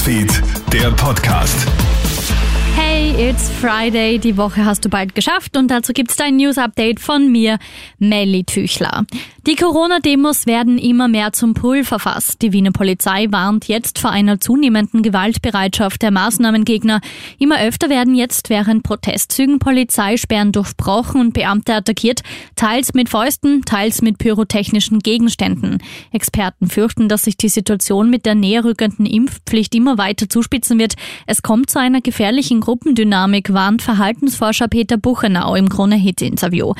Newsfeed, der Podcast. Hey, it's Friday. Die Woche hast du bald geschafft und dazu gibt's dein News-Update von mir, Melly Tüchler. Die Corona-Demos werden immer mehr zum Pulverfass. Die Wiener Polizei warnt jetzt vor einer zunehmenden Gewaltbereitschaft der Maßnahmengegner. Immer öfter werden jetzt während Protestzügen Polizeisperren durchbrochen und Beamte attackiert, teils mit Fäusten, teils mit pyrotechnischen Gegenständen. Experten fürchten, dass sich die Situation mit der näherrückenden Impfpflicht immer weiter zuspitzen wird. Es kommt zu einer gefährlichen Gruppendynamik, warnt Verhaltensforscher Peter Buchenau im Krone-Hit-Interview.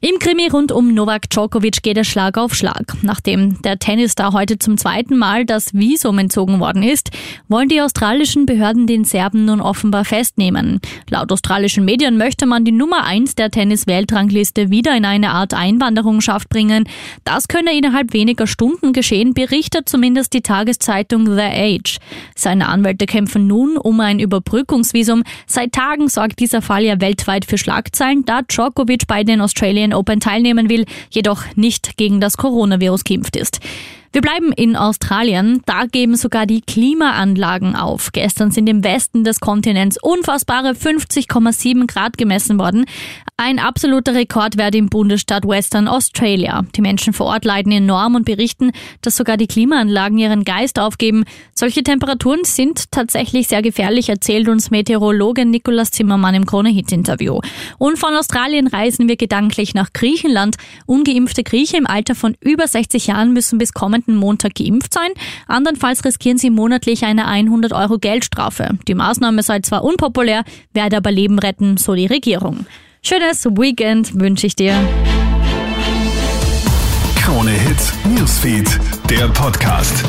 Im Krimi rund um Novak Djokovic geht es Schlag auf Schlag. Nachdem der Tennisstar heute zum zweiten Mal das Visum entzogen worden ist, wollen die australischen Behörden den Serben nun offenbar festnehmen. Laut australischen Medien möchte man die Nummer 1 der Tennis-Weltrangliste wieder in eine Art Einwanderungsschaft bringen. Das könne innerhalb weniger Stunden geschehen, berichtet zumindest die Tageszeitung The Age. Seine Anwälte kämpfen nun um ein Überbrückungsvisum. Seit Tagen sorgt dieser Fall ja weltweit für Schlagzeilen, da Djokovic bei den Australian Open teilnehmen will, jedoch nicht gegen das Coronavirus geimpft ist. Wir bleiben in Australien. Da geben sogar die Klimaanlagen auf. Gestern sind im Westen des Kontinents unfassbare 50,7 Grad gemessen worden. Ein absoluter Rekordwert im Bundesstaat Western Australia. Die Menschen vor Ort leiden enorm und berichten, dass sogar die Klimaanlagen ihren Geist aufgeben. Solche Temperaturen sind tatsächlich sehr gefährlich, erzählt uns Meteorologe Nikolaus Zimmermann im Krone-Hit-Interview. Und von Australien reisen wir gedanklich nach Griechenland. Ungeimpfte Grieche im Alter von über 60 Jahren müssen bis kommenden kommenden Montag geimpft sein. Andernfalls riskieren sie monatlich eine 100 Euro Geldstrafe. Die Maßnahme sei zwar unpopulär, werde aber Leben retten, so die Regierung. Schönes Weekend wünsche ich dir. Krone Hits, Newsfeed, der Podcast.